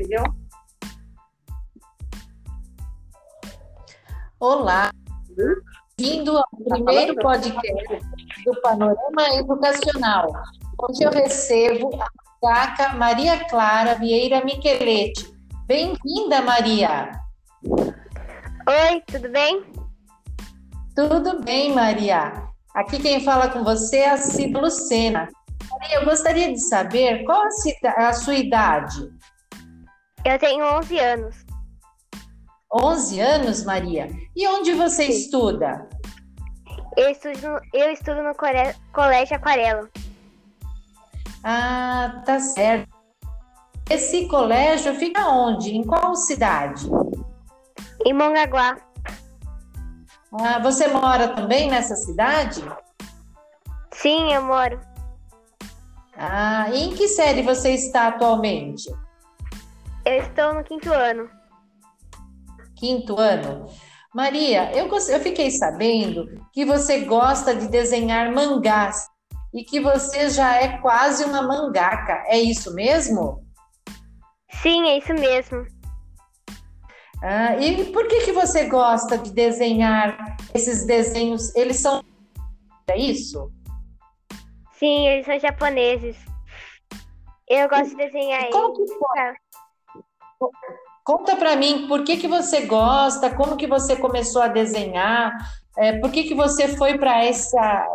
entendeu? Olá, bem-vindo ao Tá primeiro podcast do Panorama Educacional, onde eu recebo a Caca Maria Clara Vieira Micheletti. Bem-vinda, Maria! Oi, tudo bem? Tudo bem, Maria? Aqui quem fala com você é a Cida Lucena. Maria, eu gostaria de saber qual a sua idade? Eu tenho 11 anos. 11 anos, Maria? E onde você estuda? Eu estudo, no- eu estudo no Core- Colégio Aquarela. Ah, tá certo. Esse colégio fica onde? Em qual cidade? Em Mongaguá. Ah, você mora também nessa cidade? Sim, eu moro. Ah, e em que série você está atualmente? Eu estou no quinto ano. Quinto ano? Maria, eu, eu fiquei sabendo que você gosta de desenhar mangás e que você já é quase uma mangaka. É isso mesmo? Sim, é isso mesmo. Ah, e por que que você gosta de desenhar esses desenhos? Eles são. É isso? Sim, eles são japoneses. Eu gosto de desenhar Como eles. que foi? Conta para mim por que que você gosta, como que você começou a desenhar, é, por que que você foi para essa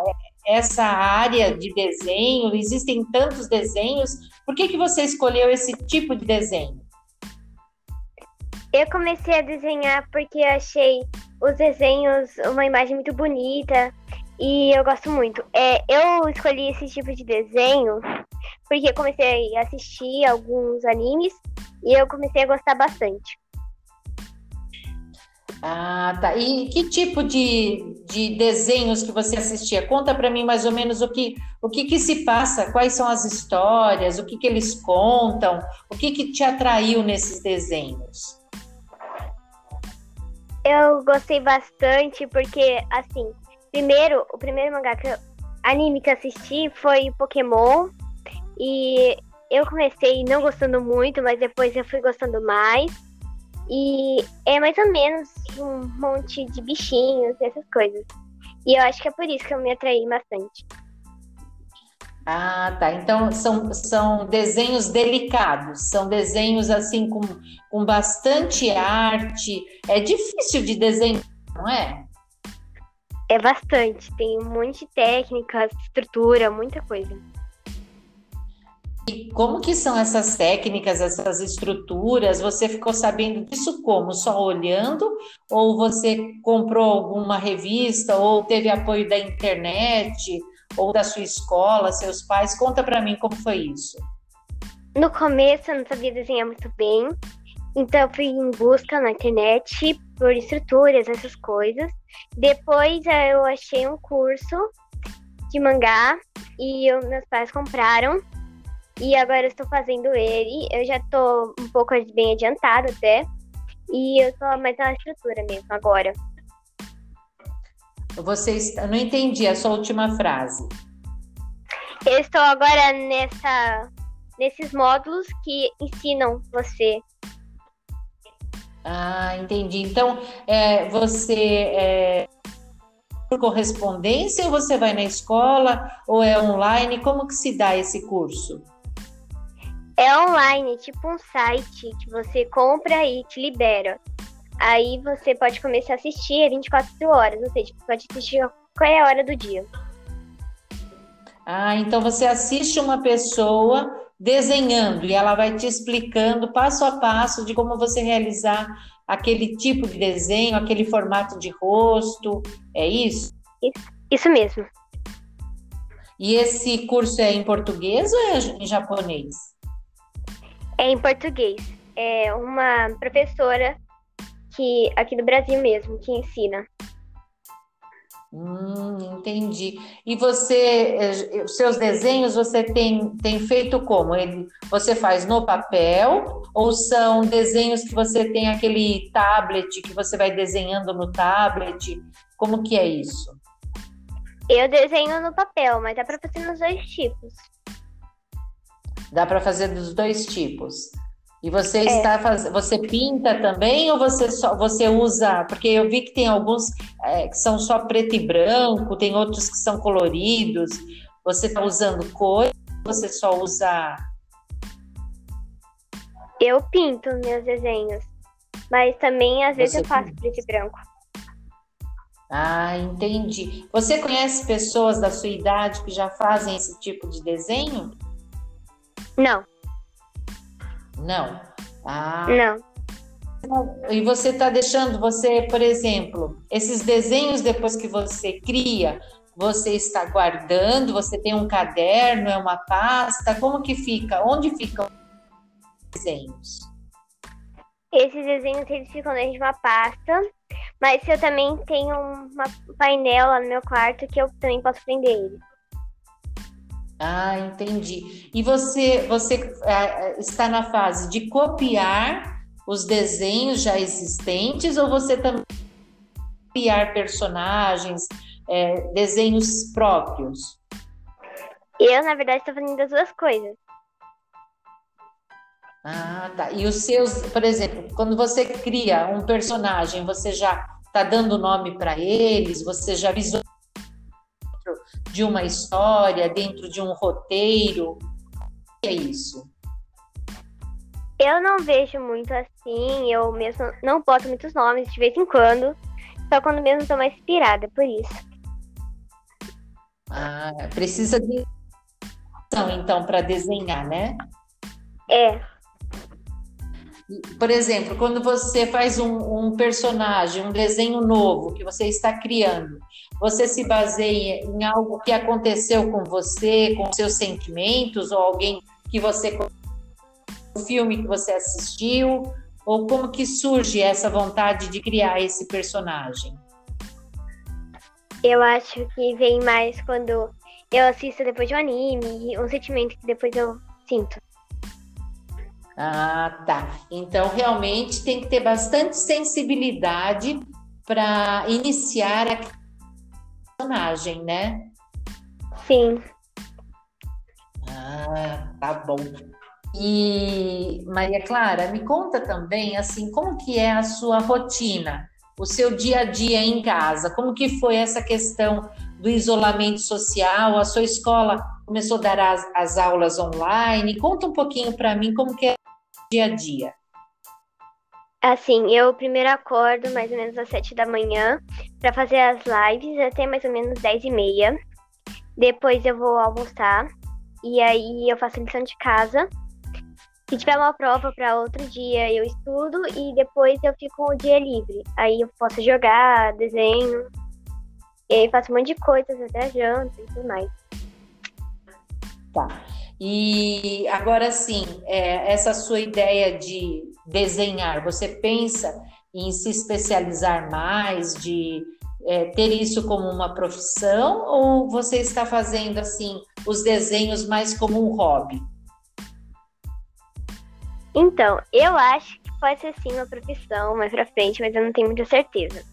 essa área de desenho? Existem tantos desenhos, por que que você escolheu esse tipo de desenho? Eu comecei a desenhar porque eu achei os desenhos uma imagem muito bonita e eu gosto muito. É, eu escolhi esse tipo de desenho porque comecei a assistir alguns animes e eu comecei a gostar bastante. Ah, tá. E que tipo de, de desenhos que você assistia? Conta para mim mais ou menos o que, o que que se passa, quais são as histórias, o que que eles contam, o que que te atraiu nesses desenhos? Eu gostei bastante porque, assim, primeiro, o primeiro mangá que eu, anime que eu assisti foi Pokémon e eu comecei não gostando muito, mas depois eu fui gostando mais. E é mais ou menos um monte de bichinhos, essas coisas. E eu acho que é por isso que eu me atraí bastante. Ah, tá. Então são, são desenhos delicados, são desenhos assim com, com bastante arte. É difícil de desenhar, não é? É bastante, tem um monte de técnicas, estrutura, muita coisa. E como que são essas técnicas, essas estruturas? Você ficou sabendo disso como? Só olhando? Ou você comprou alguma revista? Ou teve apoio da internet? Ou da sua escola, seus pais? Conta para mim como foi isso. No começo eu não sabia desenhar muito bem, então eu fui em busca na internet por estruturas, essas coisas. Depois eh, eu achei um curso de mangá e eu- meus pais compraram. E agora eu estou fazendo ele. Eu já estou um pouco bem adiantada até. E eu estou mais na estrutura mesmo agora. Você está... não entendi a sua última frase. Eu estou agora nessa, nesses módulos que ensinam você Ah, entendi. Então, é, você é por correspondência ou você vai na escola ou é online? Como que se dá esse curso? É online, tipo um site que você compra e te libera. Aí você pode começar a assistir é 24 horas, ou seja, você pode assistir a qualquer hora do dia. Ah, então você assiste uma pessoa desenhando e ela vai te explicando passo a passo de como você realizar aquele tipo de desenho, aquele formato de rosto. É isso? Isso mesmo. E esse curso é em português ou é em japonês? É em português. É uma professora que aqui do Brasil mesmo que ensina. Hum, entendi. E você, eh, os seus desenhos, você tem, tem feito como? Ele, você faz no papel ou são desenhos que você tem aquele tablet que você vai desenhando no tablet? Como que é isso? Eu desenho no papel, mas dá pra fazer nos dois tipos. Dá para fazer dos dois tipos. E você é. está fazendo, você pinta também ou você só você usa? Porque eu vi que tem alguns é, que são só preto e branco, tem outros que são coloridos. Você está usando cor? Você só usa? Eu pinto meus desenhos, mas também às vezes eu faço preto e branco. Ah, entendi. Você conhece pessoas da sua idade que já fazem esse tipo de desenho? Não. Não. Ah. Não. E você está deixando, você, por exemplo, esses desenhos depois que você cria, você está guardando? Você tem um caderno, é uma pasta? Como que fica? Onde ficam os desenhos? Esses desenhos eles ficam dentro de uma pasta, mas eu também tenho uma painel lá no meu quarto que eu também posso prender ele. Ah, entendi. E você, você é, está na fase de copiar os desenhos já existentes ou você também criar personagens, é, desenhos próprios? Eu, na verdade, estou fazendo as duas coisas. Ah, tá. E os seus, por exemplo, quando você cria um personagem, você já está dando nome para eles? Você já visualiza de uma história, dentro de um roteiro? O que é isso? Eu não vejo muito assim, eu mesmo não boto muitos nomes de vez em quando, só quando mesmo estou mais inspirada, por isso. Ah, precisa de então para desenhar, né? É. Por exemplo, quando você faz um, um, personagem, um desenho novo que você está criando, você se baseia em algo que aconteceu com você, com seus sentimentos, ou alguém que você. um filme que você assistiu, ou como que surge essa vontade de criar esse personagem? Eu acho que vem mais quando eu assisto depois de um anime, um sentimento que depois eu sinto. Ah, tá. Então, realmente tem que ter bastante sensibilidade para iniciar a personagem, né? Sim. Ah, tá bom. E Maria Clara, me conta também assim, como que é a sua rotina, o seu dia a dia em casa? Como que foi essa questão do isolamento social? A sua escola começou a dar as, as aulas online? Conta um pouquinho para mim como que é dia a dia? Assim, eu primeiro acordo mais ou menos às sete da manhã para fazer as lives até mais ou menos dez e meia. Depois eu vou almoçar e aí eu faço lição de casa. Se tiver uma prova para outro dia, eu estudo e depois eu fico o dia livre. Aí eu posso jogar, desenho, e aí faço um monte de coisas até janta e tudo mais. Tá. E agora sim, é, essa sua ideia de desenhar, você pensa em se especializar mais, de é, ter isso como uma profissão, ou você está fazendo assim os desenhos mais como um hobby? Então, eu acho que pode ser sim uma profissão mais pra frente, mas eu não tenho muita certeza.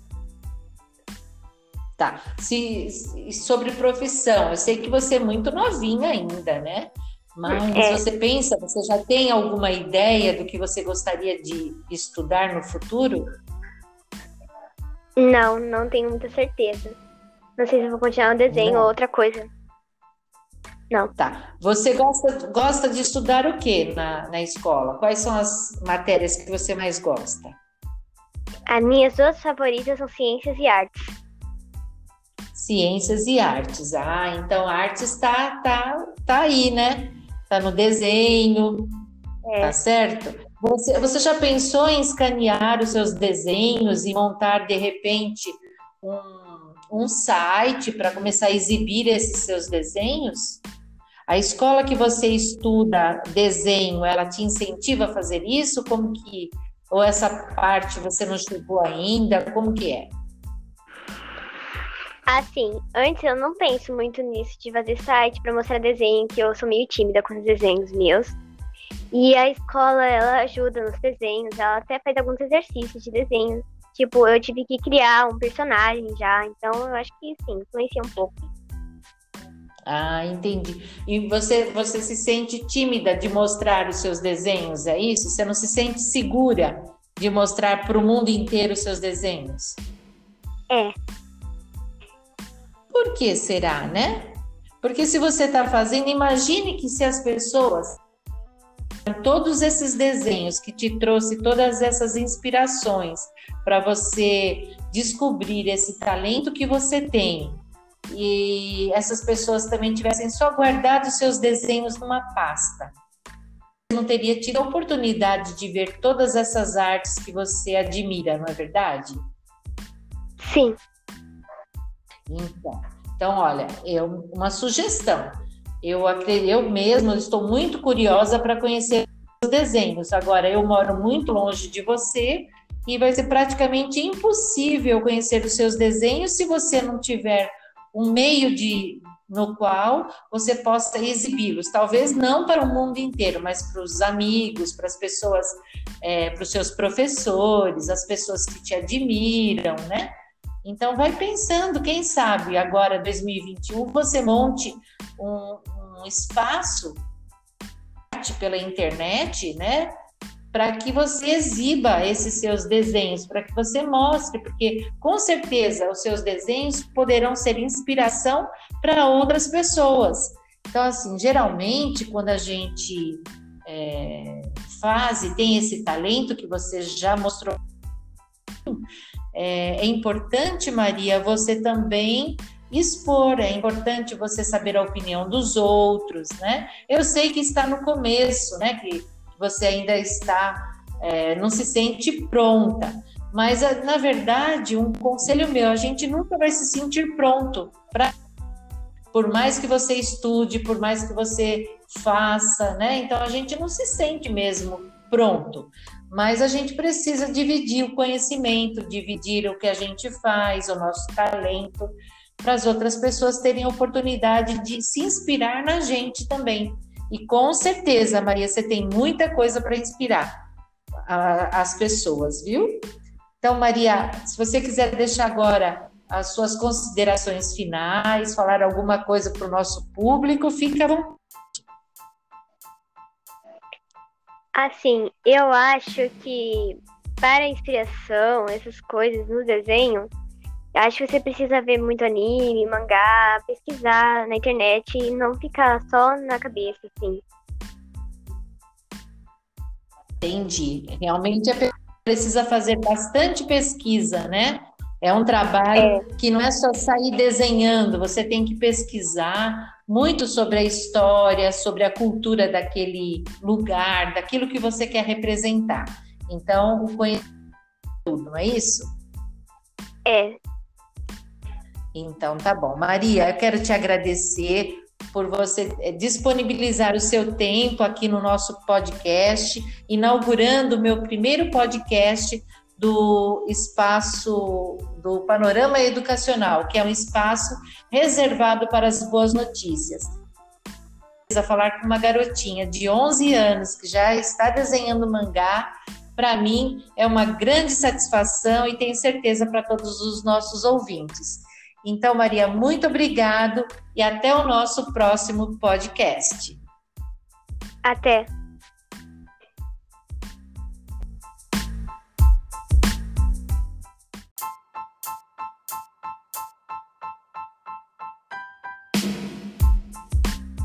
Tá. Se, sobre profissão, eu sei que você é muito novinha ainda, né? Mas é. você pensa, você já tem alguma ideia do que você gostaria de estudar no futuro? Não, não tenho muita certeza. Não sei se vou continuar no desenho não. ou outra coisa. Não. Tá. Você gosta, gosta de estudar o que na, na escola? Quais são as matérias que você mais gosta? As minhas duas favoritas são ciências e artes. Ciências e artes. Ah, então artes tá, tá, tá aí, né? tá no desenho, é. tá certo? Você, você já pensou em escanear os seus desenhos e montar de repente um, um site para começar a exibir esses seus desenhos? A escola que você estuda desenho, ela te incentiva a fazer isso? Como que ou essa parte você não chegou ainda? Como que é? Assim, antes eu não penso muito nisso de fazer site para mostrar desenho, que eu sou meio tímida com os desenhos meus. E a escola, ela ajuda nos desenhos, ela até faz alguns exercícios de desenho. Tipo, eu tive que criar um personagem já, então eu acho que sim, influencia um pouco. Ah, entendi. E você, você se sente tímida de mostrar os seus desenhos, é isso? Você não se sente segura de mostrar para o mundo inteiro os seus desenhos? É. Por que será, né? Porque se você está fazendo, imagine que se as pessoas todos esses desenhos que te trouxe todas essas inspirações para você descobrir esse talento que você tem e essas pessoas também tivessem só guardado seus desenhos numa pasta. Você não teria tido a oportunidade de ver todas essas artes que você admira, não é verdade? Sim. Então, então olha, eu, uma sugestão. Eu, eu mesmo estou muito curiosa para conhecer os desenhos. Agora, eu moro muito longe de você e vai ser praticamente impossível conhecer os seus desenhos se você não tiver um meio de no qual você possa exibi-los, talvez não para o mundo inteiro, mas para os amigos, para as pessoas, é, para os seus professores, as pessoas que te admiram, né? Então vai pensando, quem sabe agora 2021 você monte um, um espaço pela internet, né? para que você exiba esses seus desenhos, para que você mostre, porque com certeza os seus desenhos poderão ser inspiração para outras pessoas. Então, assim, geralmente, quando a gente é, faz e tem esse talento que você já mostrou, é, é importante, Maria, você também expor, é importante você saber a opinião dos outros, né? Eu sei que está no começo, né? Que você ainda está, é, não se sente pronta. Mas, na verdade, um conselho meu, a gente nunca vai se sentir pronto para por mais que você estude, por mais que você faça, né? Então a gente não se sente mesmo pronto, mas a gente precisa dividir o conhecimento, dividir o que a gente faz, o nosso talento, para as outras pessoas terem a oportunidade de se inspirar na gente também. E com certeza, Maria, você tem muita coisa para inspirar a, as pessoas, viu? Então, Maria, se você quiser deixar agora as suas considerações finais, falar alguma coisa para o nosso público, fica bom. Assim, eu acho que para inspiração, essas coisas no desenho, Acho que você precisa ver muito anime, mangá, pesquisar na internet e não ficar só na cabeça, assim. Entendi. Realmente a pessoa precisa fazer bastante pesquisa, né? É um trabalho é. que não é só sair desenhando, você tem que pesquisar muito sobre a história, sobre a cultura daquele lugar, daquilo que você quer representar. Então, o conhecimento tudo, não é isso? É, então, tá bom. Maria, eu quero te agradecer por você eh, disponibilizar o seu tempo aqui no nosso podcast, inaugurando o meu primeiro podcast do espaço do Panorama Educacional, que é um espaço reservado para as boas notícias. A falar com uma garotinha de 11 anos que já está desenhando mangá, para mim é uma grande satisfação e tenho certeza para todos os nossos ouvintes. Então, Maria, muito obrigado e até o nosso próximo podcast. Até.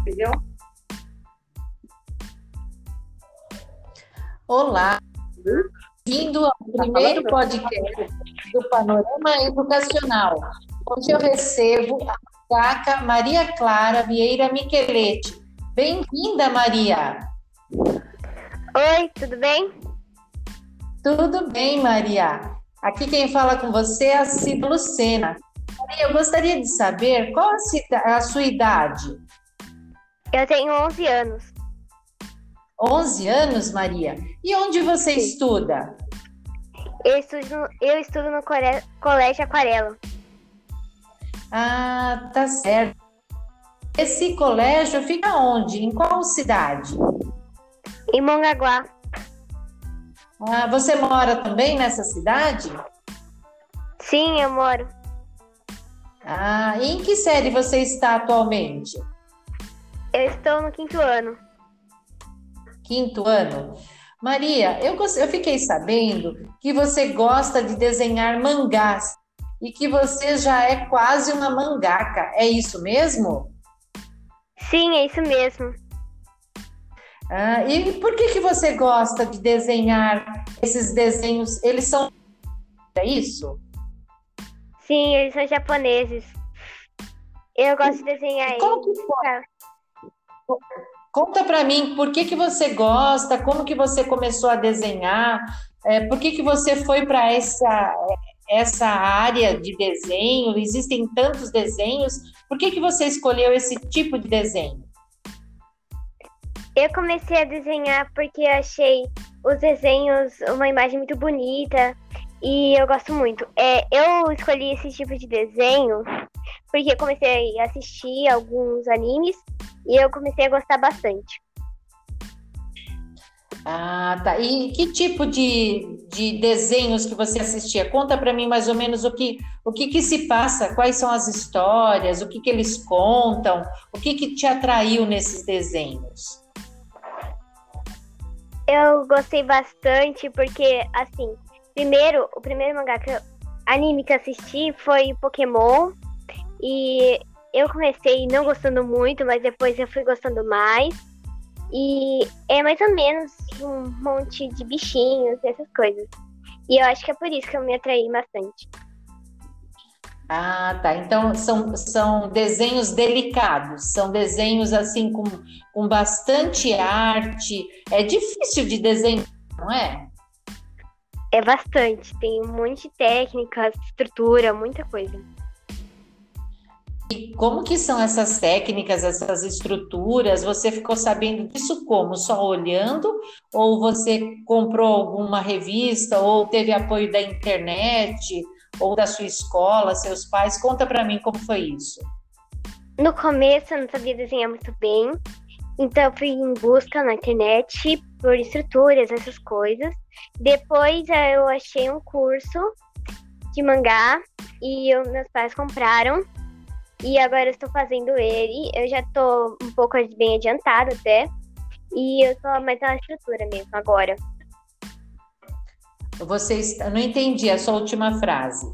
Entendeu? Olá, vindo ao primeiro podcast do Panorama Educacional Hoje eu recebo a Caca Maria Clara Vieira Micheletti. Bem-vinda, Maria. Oi, tudo bem? Tudo bem, Maria. Aqui quem fala com você é a Cida Lucena. Maria, eu gostaria de saber qual a, a sua idade? Eu tenho 11 anos. 11 anos, Maria? E onde você Sim. estuda? Eu estudo, eu estudo no Colégio Aquarela. Ah, tá certo. Esse colégio fica onde? Em qual cidade? Em Mongaguá. Ah, você mora também nessa cidade? Sim, eu moro. Ah, em que série você está atualmente? Eu estou no quinto ano. Quinto ano? Maria, eu, eu fiquei sabendo que você gosta de desenhar mangás e que você já é quase uma mangaka. É isso mesmo? Sim, é isso mesmo. Ah, e por que, que você gosta de desenhar esses desenhos? Eles são. É isso? Sim, eles são japoneses. Eu gosto de desenhar Como eles. que foi? Conta para mim por que, que você gosta, como que você começou a desenhar, é, por que, que você foi para essa, essa área de desenho? Existem tantos desenhos, por que, que você escolheu esse tipo de desenho? Eu comecei a desenhar porque eu achei os desenhos uma imagem muito bonita e eu gosto muito. É, eu escolhi esse tipo de desenho porque comecei a assistir alguns animes e eu comecei a gostar bastante. Ah, tá. E que tipo de, de desenhos que você assistia? Conta para mim mais ou menos o que, o que que se passa, quais são as histórias, o que que eles contam, o que que te atraiu nesses desenhos? Eu gostei bastante porque, assim, primeiro, o primeiro mangá que eu, anime que eu assisti foi Pokémon e eu comecei não gostando muito, mas depois eu fui gostando mais. E é mais ou menos um monte de bichinhos essas coisas. E eu acho que é por isso que eu me atraí bastante. Ah, tá. Então são, são desenhos delicados, são desenhos assim com, com bastante arte. É difícil de desenhar, não é? É bastante. Tem um monte de técnicas, estrutura, muita coisa. E como que são essas técnicas, essas estruturas? Você ficou sabendo disso como? Só olhando? Ou você comprou alguma revista? Ou teve apoio da internet? Ou da sua escola, seus pais? Conta para mim como foi isso. No começo eu não sabia desenhar muito bem, então eu fui em busca na internet por estruturas, essas coisas. Depois eu achei um curso de mangá e eu, meus pais compraram e agora eu estou fazendo ele. Eu já estou um pouco bem adiantado até. E eu estou mais na estrutura mesmo agora. Você está... não entendi a sua última frase.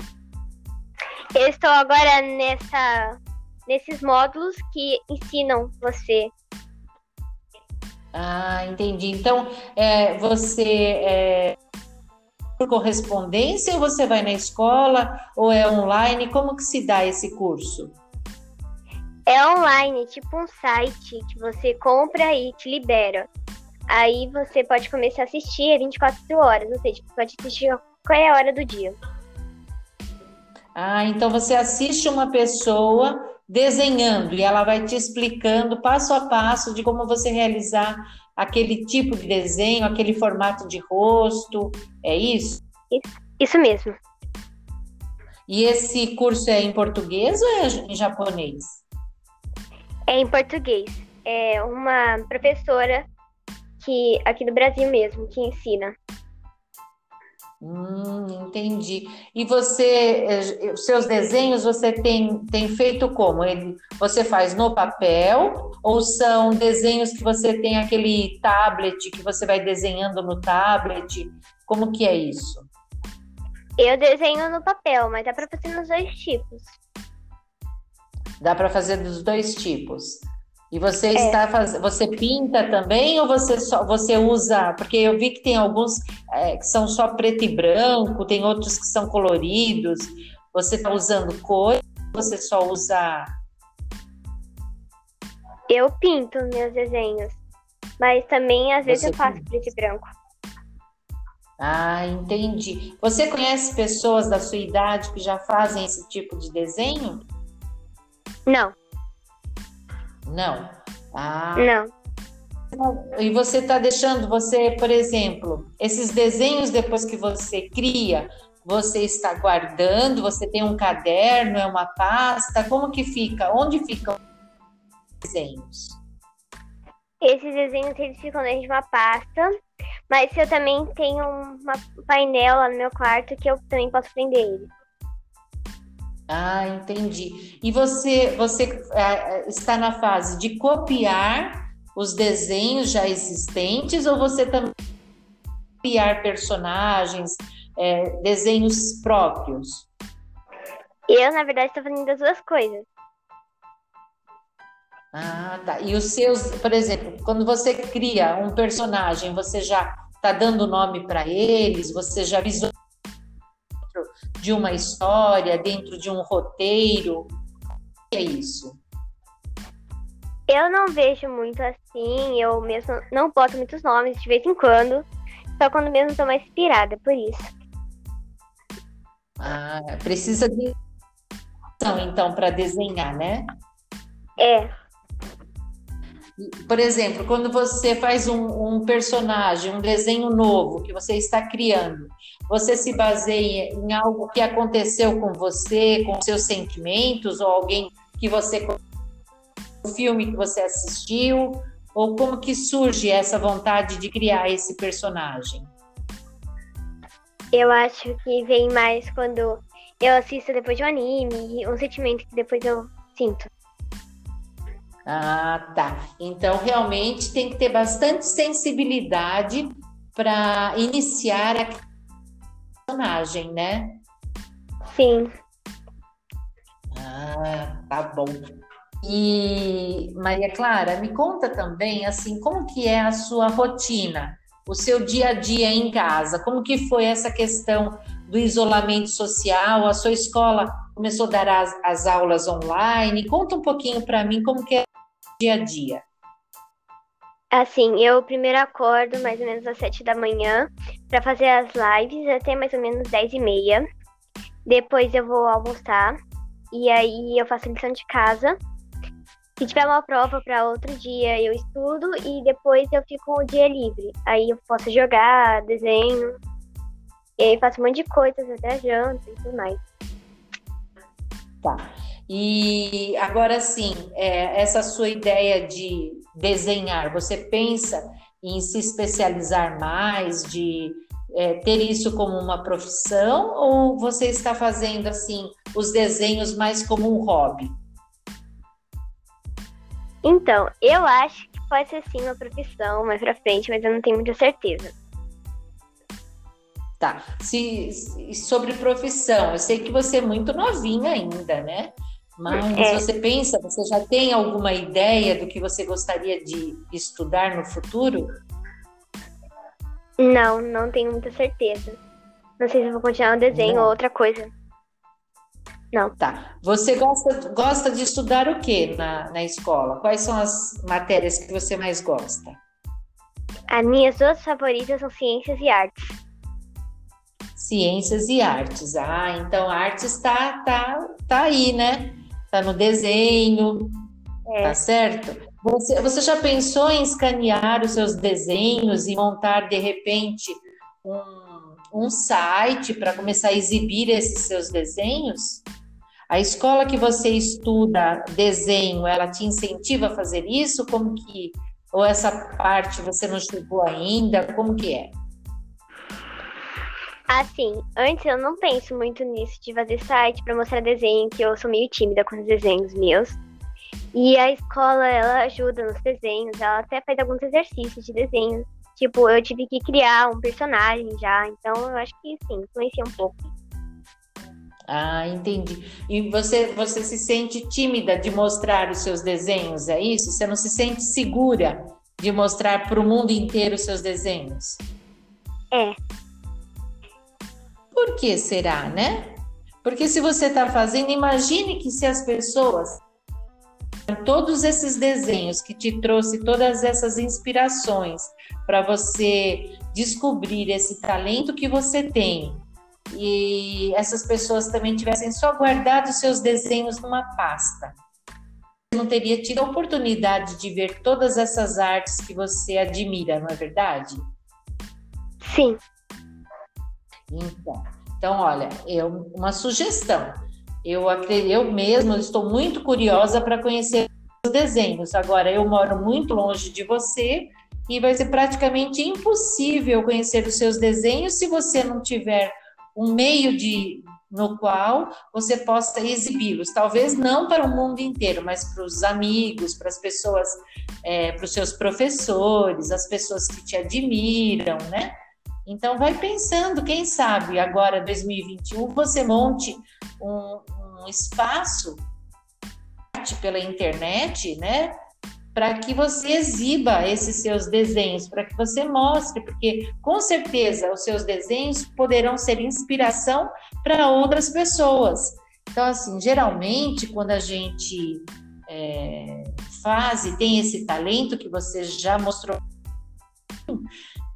Eu estou agora nessa nesses módulos que ensinam você. Ah, entendi. Então, é, você é, por correspondência ou você vai na escola ou é online? Como que se dá esse curso? É online, tipo um site que você compra e te libera. Aí você pode começar a assistir é 24 horas, ou seja, você pode assistir a qualquer hora do dia. Ah, então você assiste uma pessoa desenhando e ela vai te explicando passo a passo de como você realizar aquele tipo de desenho, aquele formato de rosto, é isso? Isso, isso mesmo. E esse curso é em português ou é em japonês? É em português. É uma professora que aqui do Brasil mesmo que ensina. Hum, entendi. E você, eh, os seus desenhos você tem, tem feito como? Ele, você faz no papel ou são desenhos que você tem aquele tablet que você vai desenhando no tablet? Como que é isso? Eu desenho no papel, mas dá para fazer nos dois tipos. Dá para fazer dos dois tipos. E você é. está fazendo, você pinta também ou você só você usa? Porque eu vi que tem alguns é, que são só preto e branco, tem outros que são coloridos. Você está usando cor? Você só usa? Eu pinto meus desenhos, mas também às vezes eu faço pinta. preto e branco. Ah, entendi. Você conhece pessoas da sua idade que já fazem esse tipo de desenho? Não. Não. Ah. Não. E você está deixando, você, por exemplo, esses desenhos depois que você cria, você está guardando, você tem um caderno, é uma pasta, como que fica? Onde ficam os desenhos? Esses desenhos eles ficam dentro de uma pasta, mas eu também tenho um painel lá no meu quarto que eu também posso prender ele. Ah, entendi. E você, você é, está na fase de copiar os desenhos já existentes ou você também criar personagens, é, desenhos próprios? Eu, na verdade, estou fazendo as duas coisas. Ah, tá. E os seus, por exemplo, quando você cria um personagem, você já está dando nome para eles, você já visualiza de uma história, dentro de um roteiro? O que é isso? Eu não vejo muito assim, eu mesmo não boto muitos nomes de vez em quando, só quando mesmo estou mais inspirada, por isso. Ah, precisa de então para desenhar, né? É. Por exemplo, quando você faz um, um, personagem, um desenho novo que você está criando, você se baseia em algo que aconteceu com você, com seus sentimentos, ou alguém que você o filme que você assistiu, ou como que surge essa vontade de criar esse personagem? Eu acho que vem mais quando eu assisto depois de um anime, um sentimento que depois eu sinto. Ah, tá. Então, realmente tem que ter bastante sensibilidade para iniciar a personagem, né? Sim. Ah, tá bom. E Maria Clara, me conta também assim, como que é a sua rotina, o seu dia a dia em casa? Como que foi essa questão do isolamento social? A sua escola começou a dar as, as aulas online? Conta um pouquinho para mim como que é dia a dia. Assim, eu primeiro acordo mais ou menos às sete da manhã para fazer as lives até mais ou menos dez e meia. Depois eu vou almoçar e aí eu faço lição de casa se tiver uma prova para outro dia, eu estudo e depois eu fico o dia livre. Aí eu posso jogar, desenho, e aí faço um monte de coisas até janta e tudo mais. Tá. E agora sim, é, essa sua ideia de desenhar, você pensa em se especializar mais, de é, ter isso como uma profissão, ou você está fazendo assim os desenhos mais como um hobby? Então, eu acho que pode ser sim uma profissão mais pra frente, mas eu não tenho muita certeza. Tá. Se, sobre profissão, eu sei que você é muito novinha ainda, né? Mas é. você pensa, você já tem alguma ideia do que você gostaria de estudar no futuro? Não, não tenho muita certeza. Não sei se vou continuar no desenho não. ou outra coisa. Não. Tá. Você gosta, gosta de estudar o que na, na escola? Quais são as matérias que você mais gosta? As minhas duas favoritas são ciências e artes. Ciências e artes. Ah, então artes tá, tá, tá aí, né? Tá no desenho, é. tá certo? Você, você já pensou em escanear os seus desenhos e montar, de repente, um, um site para começar a exibir esses seus desenhos? A escola que você estuda desenho, ela te incentiva a fazer isso? Como que ou essa parte você não chegou ainda? Como que é? Assim, antes eu não penso muito nisso de fazer site para mostrar desenho, que eu sou meio tímida com os desenhos meus. E a escola, ela ajuda nos desenhos, ela até faz alguns exercícios de desenho. Tipo, eu tive que criar um personagem já, então eu acho que sim, influencia um pouco. Ah, entendi. E você, você se sente tímida de mostrar os seus desenhos, é isso? Você não se sente segura de mostrar para o mundo inteiro os seus desenhos? É. Por que será, né? Porque se você está fazendo, imagine que se as pessoas todos esses desenhos que te trouxe todas essas inspirações para você descobrir esse talento que você tem e essas pessoas também tivessem só guardado seus desenhos numa pasta. Você não teria tido a oportunidade de ver todas essas artes que você admira, não é verdade? Sim. Então, então olha, eu, uma sugestão. Eu, eu mesmo estou muito curiosa para conhecer os desenhos. Agora, eu moro muito longe de você e vai ser praticamente impossível conhecer os seus desenhos se você não tiver um meio de, no qual você possa exibi-los, talvez não para o mundo inteiro, mas para os amigos, para as pessoas, é, para os seus professores, as pessoas que te admiram, né? Então, vai pensando, quem sabe agora, 2021, você monte um, um espaço pela internet, né? Para que você exiba esses seus desenhos, para que você mostre, porque com certeza os seus desenhos poderão ser inspiração para outras pessoas. Então, assim, geralmente, quando a gente é, faz e tem esse talento que você já mostrou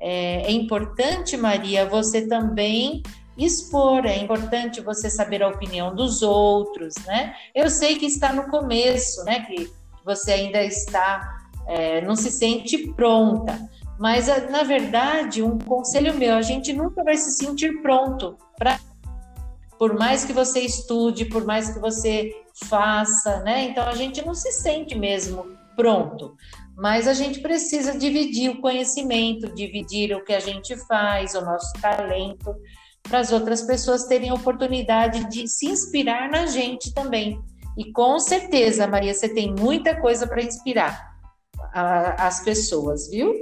é, é importante, Maria, você também expor, é importante você saber a opinião dos outros, né? Eu sei que está no começo, né? Que você ainda está, é, não se sente pronta, mas na verdade, um conselho meu, a gente nunca vai se sentir pronto para por mais que você estude, por mais que você faça, né? Então a gente não se sente mesmo pronto mas a gente precisa dividir o conhecimento, dividir o que a gente faz, o nosso talento, para as outras pessoas terem a oportunidade de se inspirar na gente também. E com certeza, Maria, você tem muita coisa para inspirar a, as pessoas, viu?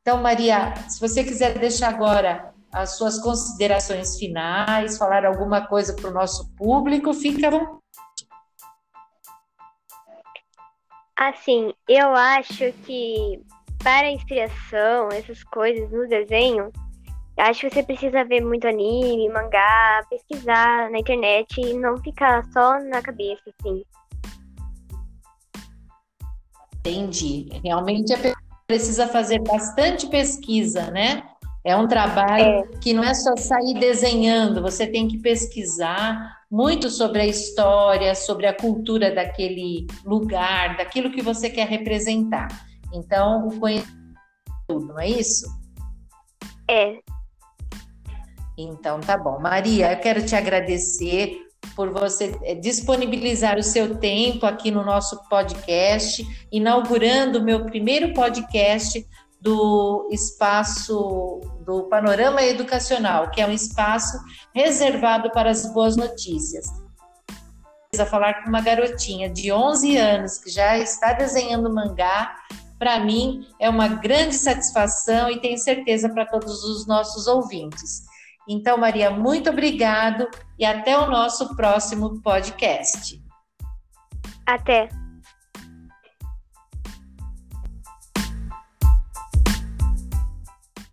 Então, Maria, se você quiser deixar agora as suas considerações finais, falar alguma coisa para o nosso público, fica à vontade. Assim, eu acho que para inspiração, essas coisas no desenho, acho que você precisa ver muito anime, mangá, pesquisar na internet e não ficar só na cabeça, assim. Entendi. Realmente a pessoa precisa fazer bastante pesquisa, né? É um trabalho é. que não é só sair desenhando, você tem que pesquisar muito sobre a história, sobre a cultura daquele lugar, daquilo que você quer representar. Então, o conhecimento tudo, não é isso? É. Então, tá bom. Maria, eu quero te agradecer por você eh, disponibilizar o seu tempo aqui no nosso podcast, inaugurando o meu primeiro podcast do espaço do Panorama Educacional, que é um espaço reservado para as boas notícias. A falar com uma garotinha de 11 anos que já está desenhando mangá, para mim é uma grande satisfação e tenho certeza para todos os nossos ouvintes. Então, Maria, muito obrigado e até o nosso próximo podcast. Até.